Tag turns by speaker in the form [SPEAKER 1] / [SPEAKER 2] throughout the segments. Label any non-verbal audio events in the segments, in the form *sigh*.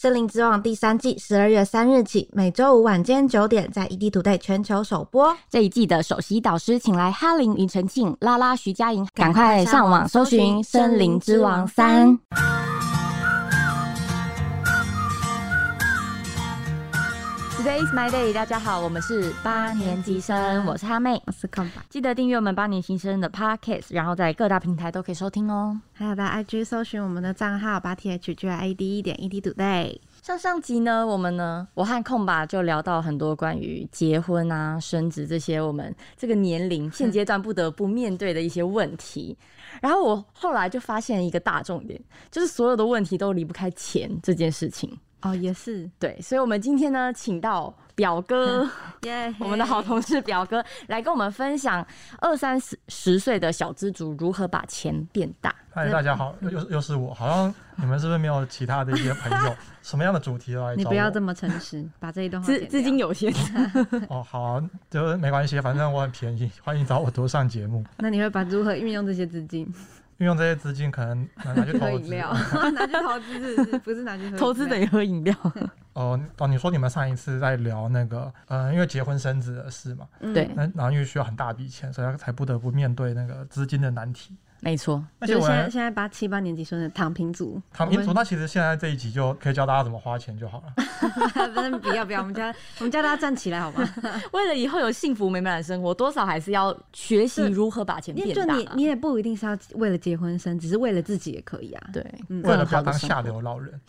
[SPEAKER 1] 森林之王》第三季十二月三日起，每周五晚间九点在 EDtoday 全球首播。
[SPEAKER 2] 这一季的首席导师请来哈林、庾澄庆、拉拉、徐佳莹，赶快上网搜寻《森林之王三》。Today is my day，大家好，我们是八年级生，我是哈妹，
[SPEAKER 1] 我是空白。
[SPEAKER 2] 记得订阅我们八年级生的 Podcast，然后在各大平台都可以收听哦。
[SPEAKER 1] 还有在 IG 搜寻我们的账号八 T H G I D 一点 EDtoday。
[SPEAKER 2] 上上集呢，我们呢，我和空吧就聊到很多关于结婚啊、生子这些我们这个年龄现阶段不得不面对的一些问题。然后我后来就发现一个大重点，就是所有的问题都离不开钱这件事情。
[SPEAKER 1] 哦，也是
[SPEAKER 2] 对，所以，我们今天呢，请到表哥，
[SPEAKER 1] 耶，*laughs*
[SPEAKER 2] 我们的好同事表哥来跟我们分享二三十十岁的小资族如何把钱变大。
[SPEAKER 3] 嗨，大家好，又又又是我，好像你们是不是没有其他的一些朋友？*laughs* 什么样的主题都来找
[SPEAKER 1] 你不要这么诚实，把这一段话
[SPEAKER 2] 资资金有限。*laughs*
[SPEAKER 3] 哦，好啊，就没关系，反正我很便宜，欢迎找我多上节目。
[SPEAKER 1] 那你会把如何运用这些资金？
[SPEAKER 3] 运用这些资金，可能拿去投
[SPEAKER 1] 资，*laughs* 拿去投资是不是拿去 *laughs*
[SPEAKER 2] 投资等于喝饮料？*laughs*
[SPEAKER 3] 哦哦，你说你们上一次在聊那个，呃，因为结婚生子的事嘛，
[SPEAKER 2] 对，
[SPEAKER 3] 那然后因为需要很大笔钱，所以他才不得不面对那个资金的难题。
[SPEAKER 2] 没错，
[SPEAKER 1] 就现在现在八七八年级生的躺平族，
[SPEAKER 3] 躺平族，那其实现在这一集就可以教大家怎么花钱就好了。*laughs*
[SPEAKER 1] 真的不要不要，我们家我们家大家站起来好吗？*laughs*
[SPEAKER 2] 为了以后有幸福美满的生活，多少还是要学习如何把钱变大。
[SPEAKER 1] 你你也不一定是要为了结婚生，只是为了自己也可以啊。
[SPEAKER 2] 对，
[SPEAKER 3] 为了不要当下流老人。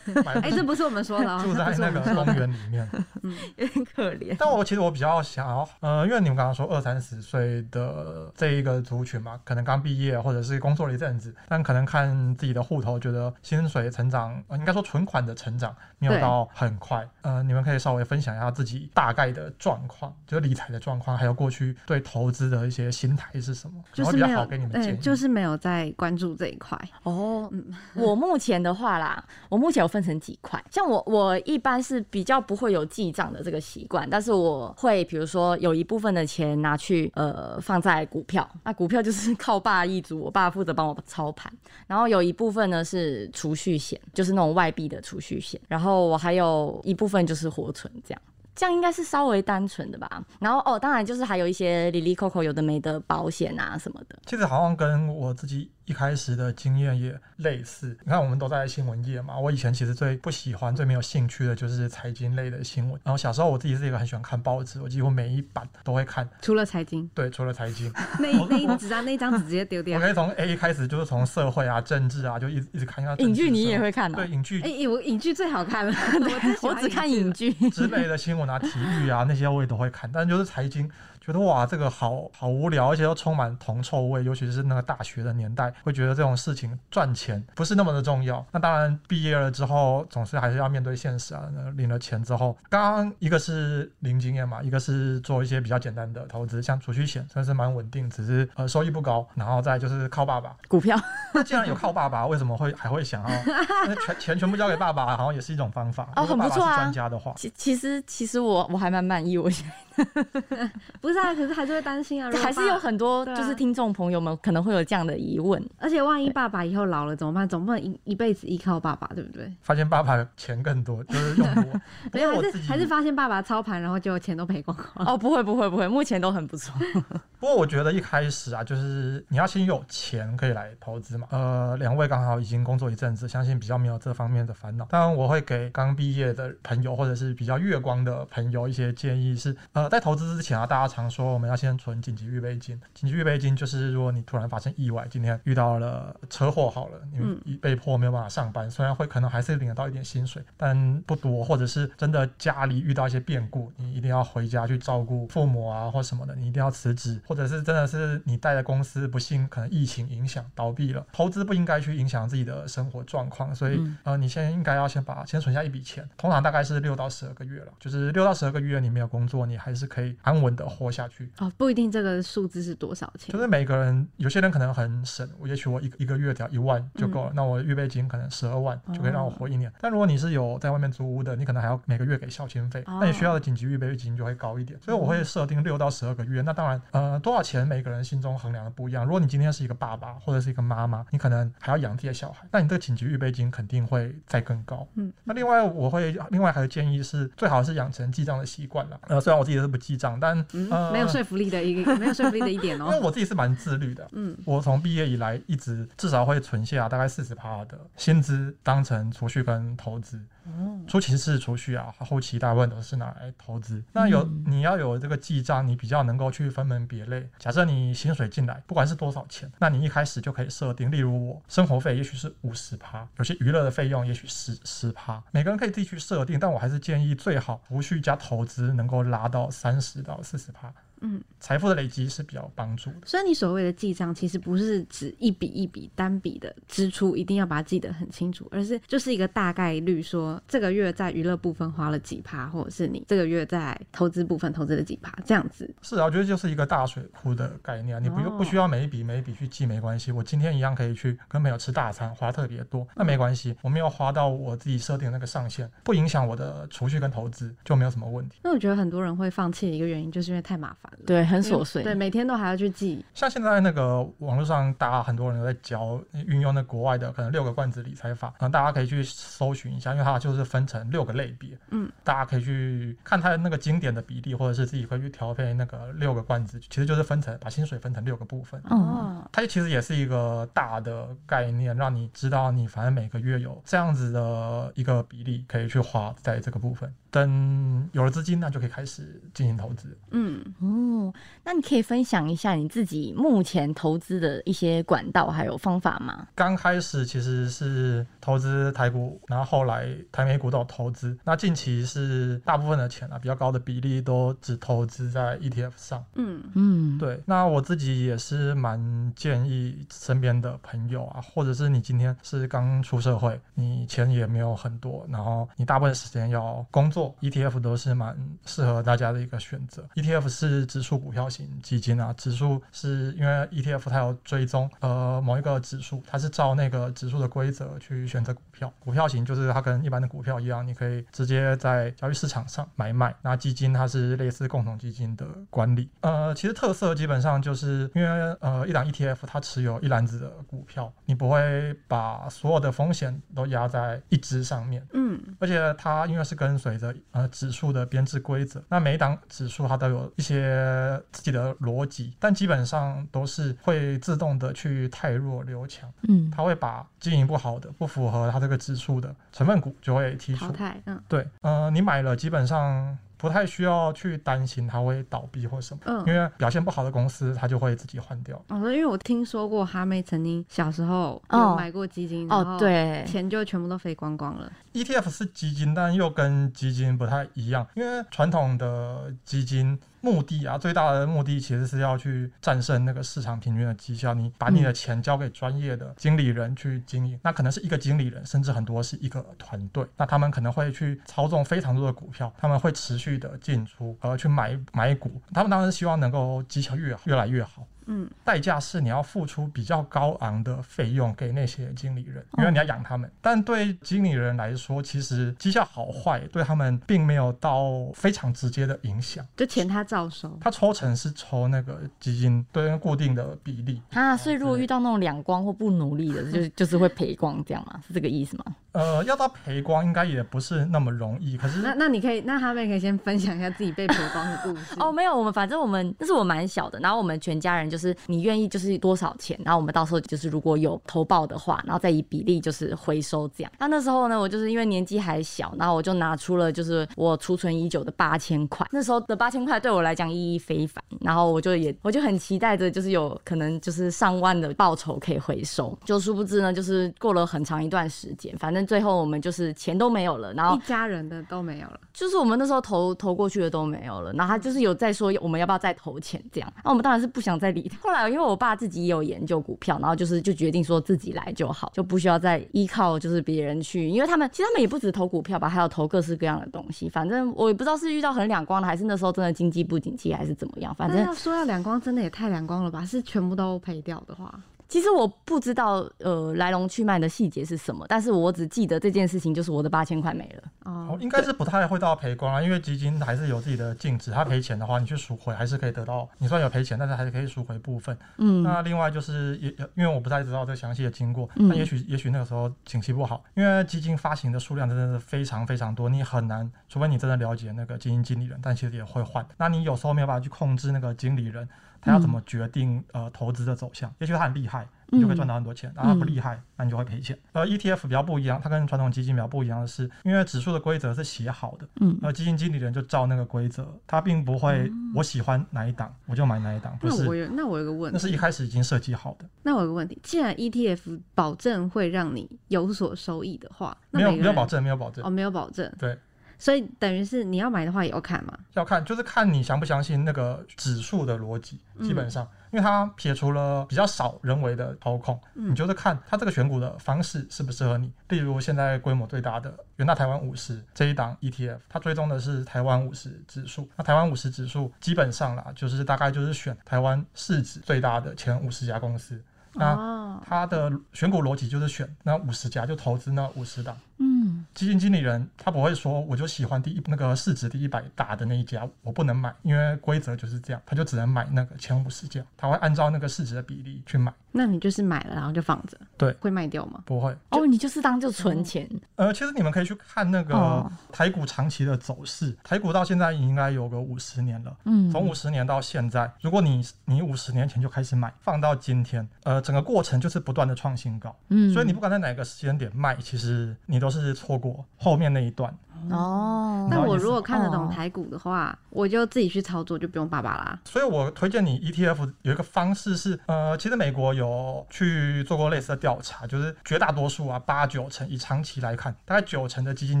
[SPEAKER 3] *laughs*
[SPEAKER 1] 哎，这不是我们说的，
[SPEAKER 3] 住在那个公园里面，
[SPEAKER 2] 嗯，有点可怜。
[SPEAKER 3] 但我其实我比较想要，呃，因为你们刚刚说二三十岁的这一个族群嘛，可能刚毕业或者是工作了一阵子，但可能看自己的户头，觉得薪水成长，应该说存款的成长没有到很快。呃，你们可以稍微分享一下自己大概的状况，就是理财的状况，还有过去对投资的一些心态是什么，
[SPEAKER 1] 就是
[SPEAKER 3] 比较好给你们建议。
[SPEAKER 1] 就是没有在关注这一块
[SPEAKER 2] 哦。嗯，*laughs* 我目前的话啦，我目前有。分成几块，像我我一般是比较不会有记账的这个习惯，但是我会比如说有一部分的钱拿去呃放在股票，那股票就是 *laughs* 靠爸一主，我爸负责帮我操盘，然后有一部分呢是储蓄险，就是那种外币的储蓄险，然后我还有一部分就是活存这样。这样应该是稍微单纯的吧，然后哦，当然就是还有一些里里扣扣有的没的保险啊什么的。
[SPEAKER 3] 其实好像跟我自己一开始的经验也类似。你看，我们都在新闻业嘛，我以前其实最不喜欢、最没有兴趣的就是财经类的新闻。然后小时候我自己是一个很喜欢看报纸，我几乎每一版都会看。
[SPEAKER 1] 除了财经？
[SPEAKER 3] 对，除了财经。
[SPEAKER 1] 那 *laughs* 那一张那一张纸直接丢掉。
[SPEAKER 3] 我可以从 A 开始，就是从社会啊、政治啊，就一一直看下去。
[SPEAKER 2] 影剧你也会看？
[SPEAKER 3] 对，影剧。
[SPEAKER 1] 哎，我影剧最好看了。*laughs*
[SPEAKER 2] 我只看影剧
[SPEAKER 3] 之类的新闻拿，体育啊。那些我也都会看，但就是财经。觉得哇，这个好好无聊，而且又充满铜臭味，尤其是那个大学的年代，会觉得这种事情赚钱不是那么的重要。那当然，毕业了之后，总是还是要面对现实啊。那领了钱之后，刚刚一个是零经验嘛，一个是做一些比较简单的投资，像储蓄险算是蛮稳定，只是呃收益不高。然后再就是靠爸爸
[SPEAKER 2] 股票。
[SPEAKER 3] 那既然有靠爸爸，为什么会还会想要全钱全部交给爸爸？好像也是一种方法。
[SPEAKER 2] 哦，很不错啊。
[SPEAKER 3] 专家的话，
[SPEAKER 2] 其其实其实我我还蛮满意，我觉得
[SPEAKER 1] 不是 *laughs* 啊，可是还是会担心啊，*laughs*
[SPEAKER 2] 还是有很多就是听众朋友们可能会有这样的疑问，
[SPEAKER 1] 而且万一爸爸以后老了怎么办？总不能一一辈子依靠爸爸，对不对？
[SPEAKER 3] 发现爸爸钱更多，就是用多，*laughs*
[SPEAKER 1] 没有还是还是发现爸爸操盘，然后就钱都赔光光。
[SPEAKER 2] 哦，不会不会不会，目前都很不错。*laughs*
[SPEAKER 3] 不过我觉得一开始啊，就是你要先有钱可以来投资嘛。呃，两位刚好已经工作一阵子，相信比较没有这方面的烦恼。当然，我会给刚毕业的朋友或者是比较月光的朋友一些建议是：呃，在投资之前啊，大家常说我们要先存紧急预备金。紧急预备金就是如果你突然发生意外，今天遇到了车祸，好了，你被迫没有办法上班，虽然会可能还是领得到一点薪水，但不多，或者是真的家里遇到一些变故，你一定要回家去照顾父母啊或什么的，你一定要辞职。或者是真的是你带的公司不幸可能疫情影响倒闭了，投资不应该去影响自己的生活状况，所以呃，你先应该要先把先存下一笔钱，通常大概是六到十二个月了，就是六到十二个月你没有工作，你还还是可以安稳的活下去。
[SPEAKER 4] 哦，不一定这个数字是多少钱
[SPEAKER 3] 就，是每个人，有些人可能很省，我也许我一一个月只要一万就够了，
[SPEAKER 4] 嗯
[SPEAKER 3] 那我预备金可能十二万就可以让我活一年。
[SPEAKER 4] 哦
[SPEAKER 3] 但如果你是有在外面租屋的，你可能还要每个月给孝亲费，
[SPEAKER 4] 哦
[SPEAKER 3] 那你需要的紧急预备金就会高一点。所以我会设定六到十二个月。那当然，呃，多少钱每个人心中衡量的不一样。如果你今天是一个爸爸或者是一个妈妈，你可能还要养自己的小孩，那你这个紧急预备金肯定会再更高。
[SPEAKER 4] 嗯，
[SPEAKER 3] 那另外我会另外还有建议是，最好是养成记账的习惯了。呃，虽然我自己是不记账，但
[SPEAKER 4] 嗯，
[SPEAKER 3] 呃
[SPEAKER 4] 没有说服力的一个，*laughs* 没有说服力的一点哦
[SPEAKER 3] 因为
[SPEAKER 4] 哦。
[SPEAKER 3] 我自己是蛮自律的，
[SPEAKER 4] 嗯，
[SPEAKER 3] 我从毕业以来一直至少会存下大概四十趴的薪资当成储蓄跟投资。嗯初期是储蓄啊，后期大部分都是拿来投资。那有你要有这个记账，你比较能够去分门别类。假设你薪水进来，不管是多少钱，那你一开始就可以设定，例如我生活费也许是五十趴，有些娱乐的费用也许十十趴，每个人可以自己去设定。但我还是建议最好储蓄加投资能够拉到三十到四十趴。
[SPEAKER 4] camera 嗯，
[SPEAKER 3] 财富的累积是比较帮助的。
[SPEAKER 4] 所以你所谓的记账，其实不是指一笔一笔单笔的支出，一定要把它记得很清楚，而是就是一个大概率说，这个月在娱乐部分花了几趴，或者是你这个月在投资部分投资了几趴，这样子。
[SPEAKER 3] 是啊，我觉得就是一个大水库的概念啊，你不用
[SPEAKER 4] 哦
[SPEAKER 3] 不需要每一笔每一笔去记，没关系。我今天一样可以去跟朋友吃大餐，花特别多，那没关系，我没有花到我自己设定的那个上限，不影响我的储蓄跟投资，就没有什么问题。
[SPEAKER 4] 那我觉得很多人会放弃的一个原因，就是因为太麻烦了。
[SPEAKER 2] 对，很琐碎。
[SPEAKER 4] 对，每天都还要去记。
[SPEAKER 3] 像现在那个网络上，大家很多人都在教运用那国外的可能六个罐子理财法，嗯，大家可以去搜寻一下，因为它就是分成六个类别，
[SPEAKER 4] 嗯，
[SPEAKER 3] 大家可以去看它的那个经典的比例，或者是自己可以去调配那个六个罐子，其实就是分成把薪水分成六个部分。
[SPEAKER 2] 哦，
[SPEAKER 3] 它其实也是一个大的概念，让你知道你反正每个月有这样子的一个比例可以去花在这个部分。等有了资金，那就可以开始进行投资。
[SPEAKER 4] 嗯，
[SPEAKER 2] 哦，那你可以分享一下你自己目前投资的一些管道还有方法吗？
[SPEAKER 3] 刚开始其实是投资台股，然后后来台美股都有投资。那近期是大部分的钱啊，比较高的比例都只投资在 ETF 上。
[SPEAKER 4] 嗯，
[SPEAKER 2] 嗯，
[SPEAKER 3] 对，那我自己也是蛮建议身边的朋友啊，或者是你今天是刚出社会，你钱也没有很多，然后你大部分时间要工作，ETF 都是蛮适合大家的一个选择。ETF 是指数股票型基金啊，指数是因为 ETF 它有追踪呃某一个指数，它是照那个指数的规则去选择股票。股票型就是它跟一般的股票一样，你可以直接在交易市场上买卖。那基金它是类似共同基金的管理。呃，其实特色基本上就是因为呃一档 ETF 它持有一篮子的股票，你不会把所有的风险都压在一只上面。
[SPEAKER 4] 嗯，
[SPEAKER 3] 而且它因为是跟随着呃指数的编制规则，那每一档指数它都有一些自己的逻辑，但基本上都是会自动的去汰弱留强，
[SPEAKER 2] 嗯，
[SPEAKER 3] 它会把经营不好的、不符合它这个指数的成分股就会剔除。
[SPEAKER 4] 淘汰。嗯
[SPEAKER 3] 对，呃，你买了基本上。不太需要去担心它会倒闭或什么，
[SPEAKER 4] 嗯
[SPEAKER 3] 因为表现不好的公司它就会自己换掉。
[SPEAKER 4] 哦，因为我听说过哈妹曾经小时候有
[SPEAKER 2] 哦
[SPEAKER 4] 买过基金，然
[SPEAKER 2] 哦，
[SPEAKER 4] 后
[SPEAKER 2] 对，
[SPEAKER 4] 钱就全部都飞光光了。
[SPEAKER 3] ETF 是基金，但又跟基金不太一样，因为传统的基金目的啊，最大的目的其实是要去战胜那个市场平均的绩效。你把你的钱交给专业的经理人去经营，那可能是一个经理人，甚至很多是一个团队，那他们可能会去操纵非常多的股票，他们会持续的进出，而，去买买股，他们当然希望能够绩效越好，越来越好。
[SPEAKER 4] 嗯，
[SPEAKER 3] 代价是你要付出比较高昂的费用给那些经理人，因为你要养他们。但对经理人来说，其实绩效好坏对他们并没有到非常直接的影响。
[SPEAKER 4] 就钱他照收。
[SPEAKER 3] 他抽成是抽那个基金对固定的比例，
[SPEAKER 2] 啊，所以如果遇到那种两光或不努力的，就是 *laughs* 就是会赔光，这样吗？是这个意思吗？
[SPEAKER 3] 呃，要到赔光应该也不是那么容易。可是
[SPEAKER 4] 那那你可以，那他们可以先分享一下自己被赔光的故事。*laughs*
[SPEAKER 2] 哦，，没有，我们反正我们那是我蛮小的，然后我们全家人就是你愿意就是多少钱，然后我们到时候就是如果有投报的话，然后再以比例就是回收这样。那那时候呢，我就是因为年纪还小，然后我就拿出了就是我储存已久的八千块，那时候的八千块对我来讲意义非凡，然后我就也我就很期待着就是有可能就是上万的报酬可以回收，就殊不知呢，就是过了很长一段时间，反正最后我们就是钱都没有了，然后
[SPEAKER 4] 一家人的都没有了。
[SPEAKER 2] 就是我们那时候投投过去的都没有了，然后他就是有在说我们要不要再投钱这样，那我们当然是不想再理后来因为我爸自己也有研究股票，然后就是就决定说自己来就好，就不需要再依靠就是别人去，因为他们其实他们也不止投股票吧，还有投各式各样的东西。反正我也不知道是遇到很两光的，还是那时候真的经济不景气，还是怎么样。反正
[SPEAKER 4] 要说要两光，真的也太两光了吧？是全部都赔掉的话，
[SPEAKER 2] 其实我不知道呃来龙去脉的细节是什么，但是我只记得这件事情就是我的八千块没了。
[SPEAKER 3] 哦
[SPEAKER 4] 哦，，
[SPEAKER 3] 应该是不太会到赔光啊，因为基金还是有自己的净值，它赔钱的话，你去赎回还是可以得到。你虽然有赔钱，但是还是可以赎回部分。
[SPEAKER 2] 嗯
[SPEAKER 3] 那另外就是也因为我不太知道这详细的经过，
[SPEAKER 2] 嗯
[SPEAKER 3] 那也许也许那个时候景气不好，因为基金发行的数量真的是非常非常多，你很难，除非你真的了解那个基金经理人，但其实也会换。那你有时候没有办法去控制那个经理人，他要怎么决定呃投资的走向？也许他很厉害，你就可以赚到很多钱；然后他不厉害，那你就会赔钱。呃，ETF 比较不一样，它跟传统基金比较不一样的是，因为指数的规则是写好的，
[SPEAKER 2] 嗯
[SPEAKER 3] 呃，基金经理人就照那个规则，他并不会我喜欢哪一档我就买哪一档，不
[SPEAKER 4] 那我
[SPEAKER 3] 是。
[SPEAKER 4] 有那我有个问题，
[SPEAKER 3] 那是一开始已经设计好的，
[SPEAKER 4] 那我有个问题，既然 ETF 保证会让你有所收益的话，那
[SPEAKER 3] 没有没有保证，没有保证
[SPEAKER 4] 哦，，没有保证，
[SPEAKER 3] 对，
[SPEAKER 4] 所以等于是你要买的话也要看嘛。
[SPEAKER 3] 要看就是看你相不相信那个指数的逻辑，
[SPEAKER 4] 嗯
[SPEAKER 3] 基本上，因为它撇除了比较少人为的操控，
[SPEAKER 4] 嗯
[SPEAKER 3] 你就是看它这个选股的方式适不适合你。例如现在规模最大的元大台湾五十这一档 ETF，它追踪的是台湾五十指数。那台湾五十指数基本上啦，就是大概就是选台湾市值最大的前五十家公司。那
[SPEAKER 4] 哦，
[SPEAKER 3] 它的选股逻辑就是选那五十家，就投资那五十档。
[SPEAKER 2] 嗯
[SPEAKER 3] 基金经理人他不会说我就喜欢第一那个市值第一百大的那一家，我不能买，因为规则就是这样，他就只能买那个前五十家，他会按照那个市值的比例去买，
[SPEAKER 4] 那你就是买了然后就放着，
[SPEAKER 3] 对
[SPEAKER 4] 会卖掉吗？
[SPEAKER 3] 不会。
[SPEAKER 2] 哦，你就是当就存钱。
[SPEAKER 3] 呃，其实你们可以去看那个
[SPEAKER 2] 哦
[SPEAKER 3] 台股长期的走势，台股到现在应该有个五十年了。
[SPEAKER 2] 嗯
[SPEAKER 3] 从五十年到现在，如果你你五十年前就开始买，放到今天，呃，整个过程就是不断的创新高，
[SPEAKER 2] 嗯
[SPEAKER 3] 所以你不管在哪个时间点卖，其实你都是错过后面那一段。
[SPEAKER 2] 哦，
[SPEAKER 4] 那我如果看得懂
[SPEAKER 2] 哦
[SPEAKER 4] 台股的话，我就自己去操作，就不用爸爸啦。
[SPEAKER 3] 所以我推荐你 ETF 有一个方式是，呃，其实美国有去做过类似的调查，就是绝大多数啊，八九成以长期来看，大概九成的基金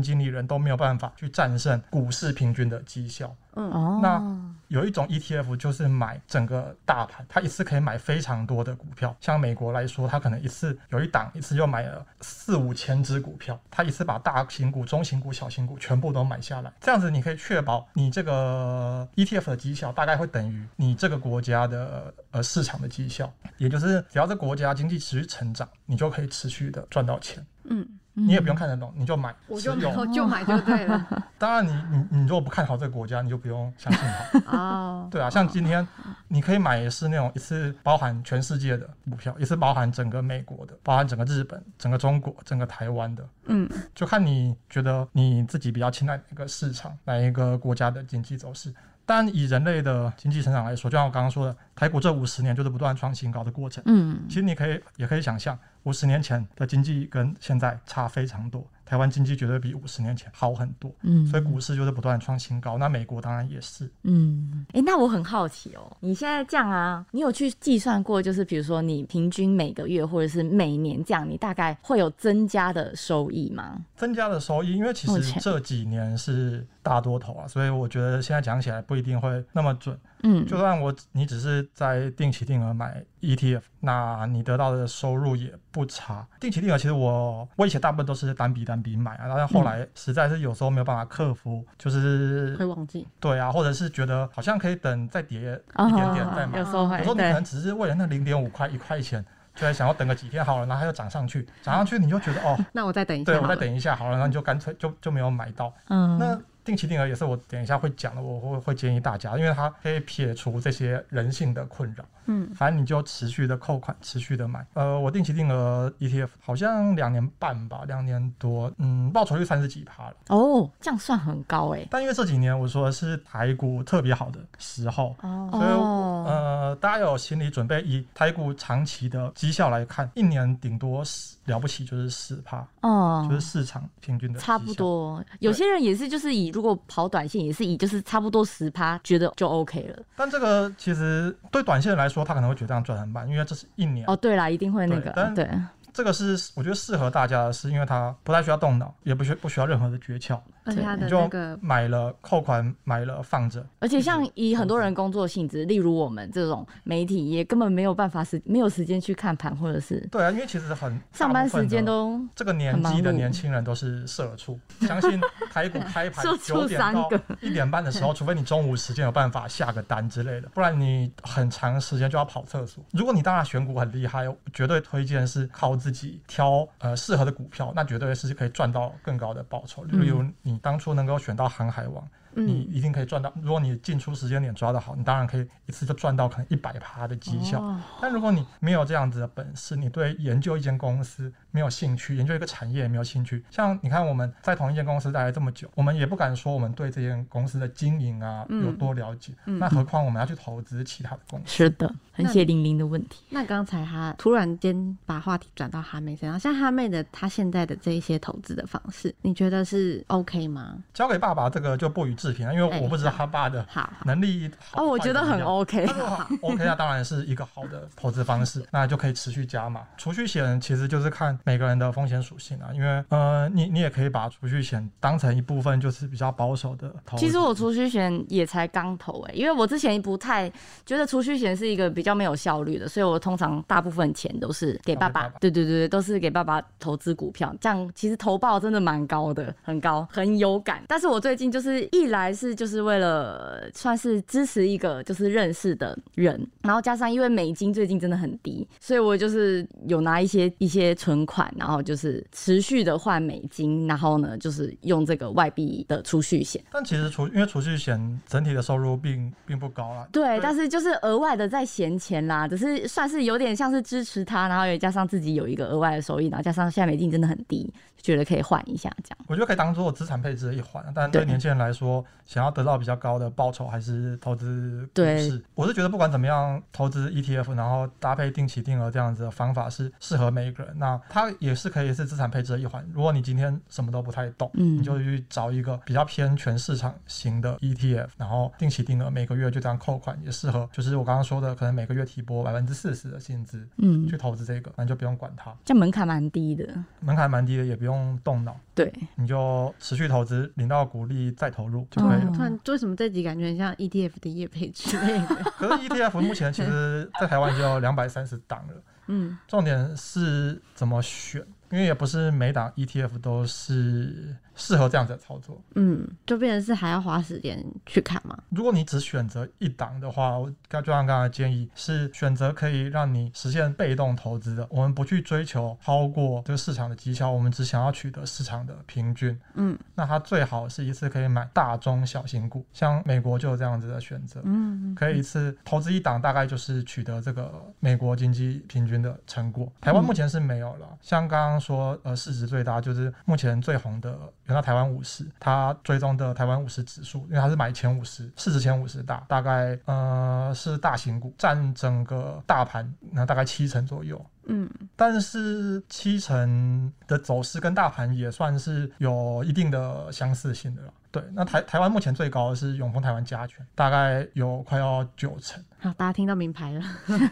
[SPEAKER 3] 经理人都没有办法去战胜股市平均的绩效。
[SPEAKER 4] 嗯，
[SPEAKER 2] 哦，
[SPEAKER 3] 那有一种 ETF 就是买整个大盘，它一次可以买非常多的股票。像美国来说，它可能一次有一档一次就买了四五千只股票，它一次把大型股、中型股、小型股全部都买下来。这样子你可以确保你这个 ETF 的绩效大概会等于你这个国家的呃市场的绩效，也就是只要这国家经济持续成长，你就可以持续的赚到钱。
[SPEAKER 4] 嗯，
[SPEAKER 3] 你也不用看得懂，你就买，
[SPEAKER 4] 我就
[SPEAKER 3] 持有
[SPEAKER 4] 我 *laughs* 就买就对了。*laughs*
[SPEAKER 3] 当然你，你你如果不看好这个国家，你就不用相信它。
[SPEAKER 4] 哦，*laughs*
[SPEAKER 3] 对啊，像今天你可以买的是那种一次包含全世界的股票，一次包含整个美国的，包含整个日本、整个中国、整个台湾的，
[SPEAKER 4] 嗯，
[SPEAKER 3] 就看你觉得你自己比较青睐哪个市场、哪一个国家的经济走势。但以人类的经济成长来说，就像我刚刚说的，台股这五十年就是不断创新高的过程。
[SPEAKER 2] 嗯
[SPEAKER 3] 其实你可以也可以想象，五十年前的经济跟现在差非常多，台湾经济绝对比五十年前好很多。
[SPEAKER 2] 嗯，
[SPEAKER 3] 所以股市就是不断创新高，那美国当然也是。
[SPEAKER 2] 嗯，哎、那我很好奇哦，你现在这样啊，你有去计算过，就是比如说你平均每个月或者是每年这样，你大概会有增加的收益吗？
[SPEAKER 3] 增加的收益，因为其实这几年是大多头啊，所以我觉得现在讲起来不一定会那么准。
[SPEAKER 2] 嗯，
[SPEAKER 3] 就算我你只是在定期定额买 ETF，那你得到的收入也不差。定期定额其实我我以前大部分都是单笔单笔买啊，但是后来实在是有时候没有办法克服，就是
[SPEAKER 4] 会忘记。
[SPEAKER 3] 对啊，或者是觉得好像可以等再跌
[SPEAKER 2] 哦
[SPEAKER 3] 一点点再买
[SPEAKER 2] 有。时候会
[SPEAKER 3] 有时候你可能只是为了那零点五块一块钱，就在想要等个几天好了，然后它又涨上去，涨上去你就觉得哦，*laughs*
[SPEAKER 4] 那我再等一下。
[SPEAKER 3] 对我再。等一下好了，然后你就干脆就就没有买到。
[SPEAKER 2] 嗯，
[SPEAKER 3] 那定期定额也是我等一下会讲的，我会会建议大家，因为它可以撇除这些人性的困扰，
[SPEAKER 4] 嗯，
[SPEAKER 3] 反正你就持续的扣款，持续的买。呃，我定期定额 ETF 好像两年半吧，两年多，嗯，报酬率三十几趴了。
[SPEAKER 2] 哦，这样算很高哎、
[SPEAKER 3] 但因为这几年我说的是台股特别好的时候，
[SPEAKER 4] 哦，
[SPEAKER 3] 所以
[SPEAKER 2] 哦，
[SPEAKER 3] 呃，大家有心理准备，以台股长期的绩效来看，一年顶多十了不起就是十趴，
[SPEAKER 2] 哦，
[SPEAKER 3] 就是市场平均的
[SPEAKER 2] 差不。多。有些人也是，就是以如果跑短线，也是以就是差不多十趴，觉得就 OK 了。
[SPEAKER 3] 但这个其实对短线来说，他可能会觉得这样赚很慢，因为这是一年。
[SPEAKER 2] 哦，对啦，一定会那个
[SPEAKER 3] 对但
[SPEAKER 2] 对，
[SPEAKER 3] 这个是我觉得适合大家的是，因为它不太需要动脑，也不需不需要任何的诀窍，
[SPEAKER 4] 而且它的
[SPEAKER 3] 你就
[SPEAKER 4] 那个
[SPEAKER 3] 买了扣款，买了放着。
[SPEAKER 2] 而且像以很多人工作性质，例如我们这种媒体，也根本没有办法时没有时间去看盘，或者是
[SPEAKER 3] 对啊，因为其实很
[SPEAKER 2] 上班时间。都
[SPEAKER 3] 这个年纪的年轻人都是社畜，相信台股开盘 *laughs* 九点到一点半的时候，*laughs* 除非你中午时间有办法下个单之类的，不然你很长时间就要跑厕所。如果你当然选股很厉害，绝对推荐是靠自己挑呃适合的股票，那绝对是可以赚到更高的报酬。例如你你当初能够选到航海王。你一定可以赚到。如果你进出时间点抓得好，你当然可以一次就赚到可能一百趴的绩效。
[SPEAKER 2] 哦
[SPEAKER 3] 但如果你没有这样子的本事，你对研究一间公司没有兴趣，研究一个产业也没有兴趣，像你看我们在同一间公司待了这么久，我们也不敢说我们对这间公司的经营啊
[SPEAKER 4] 嗯
[SPEAKER 3] 有多了解，
[SPEAKER 4] 嗯
[SPEAKER 3] 那何况我们要去投资其他的公司。
[SPEAKER 2] 是的，很血淋淋的问题。
[SPEAKER 4] 那刚才他突然间把话题转到哈妹身上，像哈妹的她现在的这一些投资的方式，你觉得是 OK 吗？
[SPEAKER 3] 交给爸爸这个就不予置评啊，因为
[SPEAKER 4] 哎
[SPEAKER 3] 我不知道他爸的
[SPEAKER 4] 好，
[SPEAKER 3] 能力好
[SPEAKER 2] 哦，我觉得很 OK *laughs*
[SPEAKER 3] OK，那当然是一个好的投资方式，*laughs* 那就可以持续加嘛。储蓄险其实就是看每个人的风险属性啊，因为呃，你你也可以把储蓄险当成一部分，就是比较保守的投资。
[SPEAKER 2] 其实我储蓄险也才刚投哎、因为我之前不太觉得储蓄险是一个比较没有效率的，所以我通常大部分钱都是给爸爸
[SPEAKER 3] 爸爸。
[SPEAKER 2] 对对对对，都是给爸爸投资股票，这样其实投报真的蛮高的，很高，很有感。但是我最近就是一来是就是为了算是支持一个就是认识的人，然后加上因为美金最近真的很低，所以我就是有拿一些一些存款，然后就是持续的换美金，然后呢就是用这个外币的储蓄险。
[SPEAKER 3] 但其实储因为储蓄险整体的收入并并不高啦。
[SPEAKER 2] 对，但是就是额外的在闲钱啦，只是算是有点像是支持他，然后也加上自己有一个额外的收益，然后加上现在美金真的很低，觉得可以换一下这样。
[SPEAKER 3] 我觉得可以当做资产配置的一环啊，但对
[SPEAKER 2] 对
[SPEAKER 3] 年轻人来说，想要得到比较高的报酬，还是投资股
[SPEAKER 2] 对
[SPEAKER 3] 市。我是觉得不管怎么样，投资 ETF，然后搭配定期定额这样子的方法是适合每一个人。那它也是可以是资产配置的一环。如果你今天什么都不太懂，
[SPEAKER 2] 嗯
[SPEAKER 3] 你就去找一个比较偏全市场型的 ETF，然后定期定额每个月就这样扣款，也适合就是我刚刚说的，可能每个月提拨百分之四十的薪资
[SPEAKER 2] 嗯
[SPEAKER 3] 去，投资这个，那你就不用管它，
[SPEAKER 2] 这门槛蛮低的。
[SPEAKER 3] 门槛蛮低的，也不用动脑。
[SPEAKER 2] 对，
[SPEAKER 3] 你就持续投资，领到股利再投入就可以了。
[SPEAKER 2] 哦
[SPEAKER 4] 突然为什么这集感觉很像 ETF 的业配之类的？*laughs*
[SPEAKER 3] 可是 ETF 目前其实在台湾已经有两百三十档了，
[SPEAKER 4] 嗯，
[SPEAKER 3] 重点是怎么选，因为也不是每档 ETF 都是适合这样子的操作。
[SPEAKER 4] 嗯，就变成是还要花时间去看嘛。
[SPEAKER 3] 如果你只选择一档的话，我刚就像刚才建议是选择可以让你实现被动投资的，我们不去追求超过这个市场的绩效，我们只想要取得市场的平均。
[SPEAKER 4] 嗯
[SPEAKER 3] 那它最好是一次可以买大中小型股，像美国就有这样子的选择。
[SPEAKER 4] 嗯，
[SPEAKER 3] 可以一次投资一档，大概就是取得这个美国经济平均的成果。台湾目前是没有了，像刚刚说，呃，市值最大就是目前最红的，有到台湾五十，它追踪的台湾五十指数，因为它是买前五十，市值前五十大，大概呃是大型股，占整个大盘那大概七成左右。
[SPEAKER 4] 嗯
[SPEAKER 3] 但是七成的走势跟大盘也算是有一定的相似性的了。对，那台台湾目前最高的是永丰台湾加权，大概有快要九成，
[SPEAKER 4] 好，大家听到名牌了。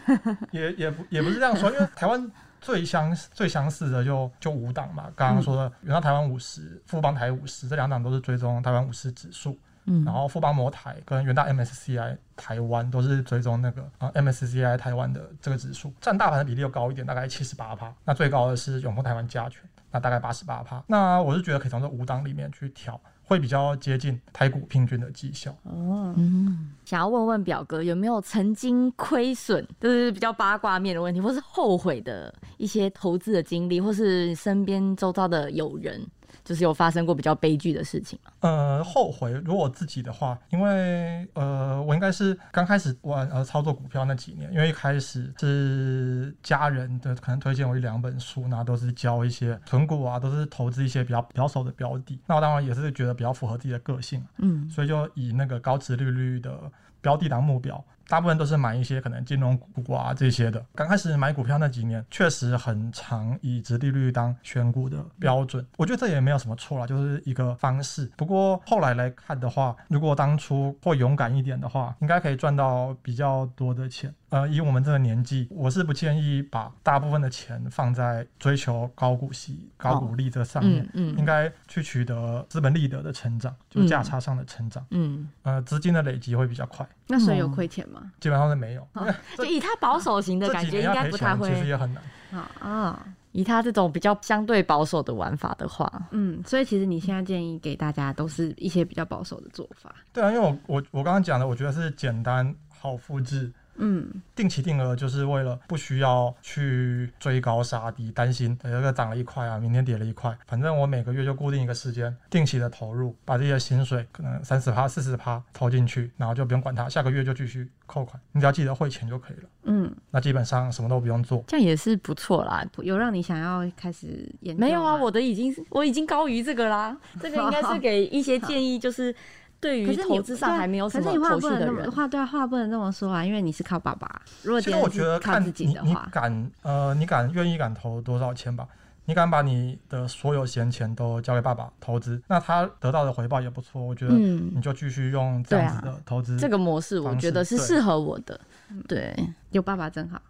[SPEAKER 4] *laughs*
[SPEAKER 3] 也也不也不是这样说，因为台湾最相最相似的就就五档嘛，刚刚说的元大台湾五十、富邦台五十这两档都是追踪台湾五十指数，
[SPEAKER 2] 嗯。
[SPEAKER 3] 然后富邦摩台跟元大 MSCI 台湾都是追踪那个啊 MSCI 台湾的这个指数，占大盘的比例又高一点，大概七十八趴。那最高的是永丰台湾加权，那大概八十八趴。那我是觉得可以从这五档里面去挑，会比较接近台股平均的绩效。
[SPEAKER 4] 哦，
[SPEAKER 2] 嗯，想要问问表哥有没有曾经亏损，就是比较八卦面的问题，或是后悔的一些投资的经历，或是身边周遭的友人，就是有发生过比较悲剧的事情吗？
[SPEAKER 3] 呃，后悔，如果我自己的话，因为呃，我应该是刚开始玩呃操作股票那几年，因为一开始是家人的可能推荐我一两本书，然后都是教一些存股啊，都是投资一些比较保守的标的，那我当然也是觉得比较符合自己的个性，
[SPEAKER 2] 嗯
[SPEAKER 3] 所以就以那个高值利率的标的当目标。大部分都是买一些可能金融股啊这些的。刚开始买股票那几年，确实很常以直利率当选股的标准。我觉得这也没有什么错啦，就是一个方式。不过后来来看的话，如果当初会勇敢一点的话，应该可以赚到比较多的钱。呃，以我们这个年纪，我是不建议把大部分的钱放在追求高股息、高股利这上面，
[SPEAKER 2] 嗯
[SPEAKER 3] 应该去取得资本利得的成长，就价差上的成长。
[SPEAKER 2] 嗯，
[SPEAKER 3] 呃，资金的累积会比较快，
[SPEAKER 4] 那所以有亏钱吗？
[SPEAKER 3] 基本上是没有。*laughs*
[SPEAKER 2] 就以他保守型的感觉，应该不太
[SPEAKER 3] 会，其实
[SPEAKER 2] 会。
[SPEAKER 3] 也很难。
[SPEAKER 4] 啊啊，
[SPEAKER 2] 以他这种比较相对保守的玩法的话，
[SPEAKER 4] 嗯，所以其实你现在建议给大家都是一些比较保守的做法。
[SPEAKER 3] 对啊，因为我我我刚刚讲的，我觉得是简单好复制。
[SPEAKER 4] 嗯，
[SPEAKER 3] 定期定额就是为了不需要去追高杀低，担心有一个涨了一块啊，明天跌了一块，反正我每个月就固定一个时间，定期的投入，把这些薪水可能三十趴、四十趴投进去，然后就不用管它，下个月就继续扣款，你只要记得汇钱就可以了。
[SPEAKER 4] 嗯，
[SPEAKER 3] 那基本上什么都不用做。
[SPEAKER 2] 这样也是不错啦。
[SPEAKER 4] 有让你想要开始研究
[SPEAKER 2] 没有啊，我的已经我已经高于这个啦。这个应该是给一些建议，就是对于
[SPEAKER 4] 可是
[SPEAKER 2] 投资上还没有什么
[SPEAKER 4] 可是你话
[SPEAKER 2] 头绪的人
[SPEAKER 4] 不能那么。话对话不能这么说啊，因为你是靠爸爸。如果
[SPEAKER 3] 其实我觉得看
[SPEAKER 4] 自己
[SPEAKER 3] 你你
[SPEAKER 4] 的话，
[SPEAKER 3] 敢呃，你敢愿意敢投多少钱吧？你敢把你的所有闲钱都交给爸爸投资，那他得到的回报也不错。我觉得
[SPEAKER 2] 嗯
[SPEAKER 3] 你就继续用这样子的投资，
[SPEAKER 2] 这个模式我觉得是
[SPEAKER 3] 对
[SPEAKER 2] 适合我的。对，
[SPEAKER 4] 有爸爸真好。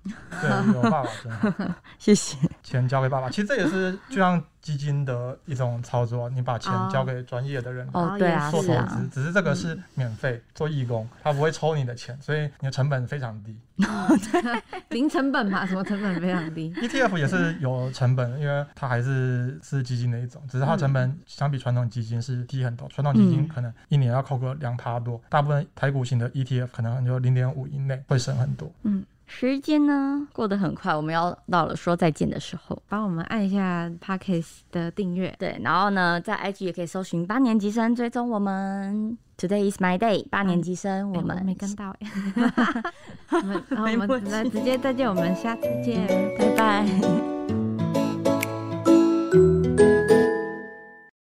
[SPEAKER 3] 对有爸爸真好。*laughs*
[SPEAKER 2] 谢谢。
[SPEAKER 3] 钱交给爸爸，其实这也是就像基金的一种操作，你把钱交给专业的人
[SPEAKER 2] 哦，对啊，
[SPEAKER 3] 做投资，，只是这个是免费做义工，他不会抽你的钱，所以你的成本非常低。*laughs*
[SPEAKER 4] 零成本嘛，什么成本非常低。*laughs*
[SPEAKER 3] ETF 也是有成本，因为它还是是基金的一种，只是它成本相比传统基金是低很多。传统基金
[SPEAKER 2] 嗯
[SPEAKER 3] 可能一年要扣个两趴多，大部分台股型的 ETF 可能就零点五以内，会省很多。
[SPEAKER 2] 时间呢过得很快，我们要到了说再见的时候。
[SPEAKER 4] 帮我们按一下 Parkes 的订阅。
[SPEAKER 2] 对，然后呢，在 IG 也可以搜寻八年级生，追踪我们。Today is my day，八年级生，
[SPEAKER 4] 哎
[SPEAKER 2] 我们
[SPEAKER 4] 没跟到 *laughs* 哎。我们然后我们
[SPEAKER 2] 没默契
[SPEAKER 4] 来直接再见，我们下次见。
[SPEAKER 2] 拜拜。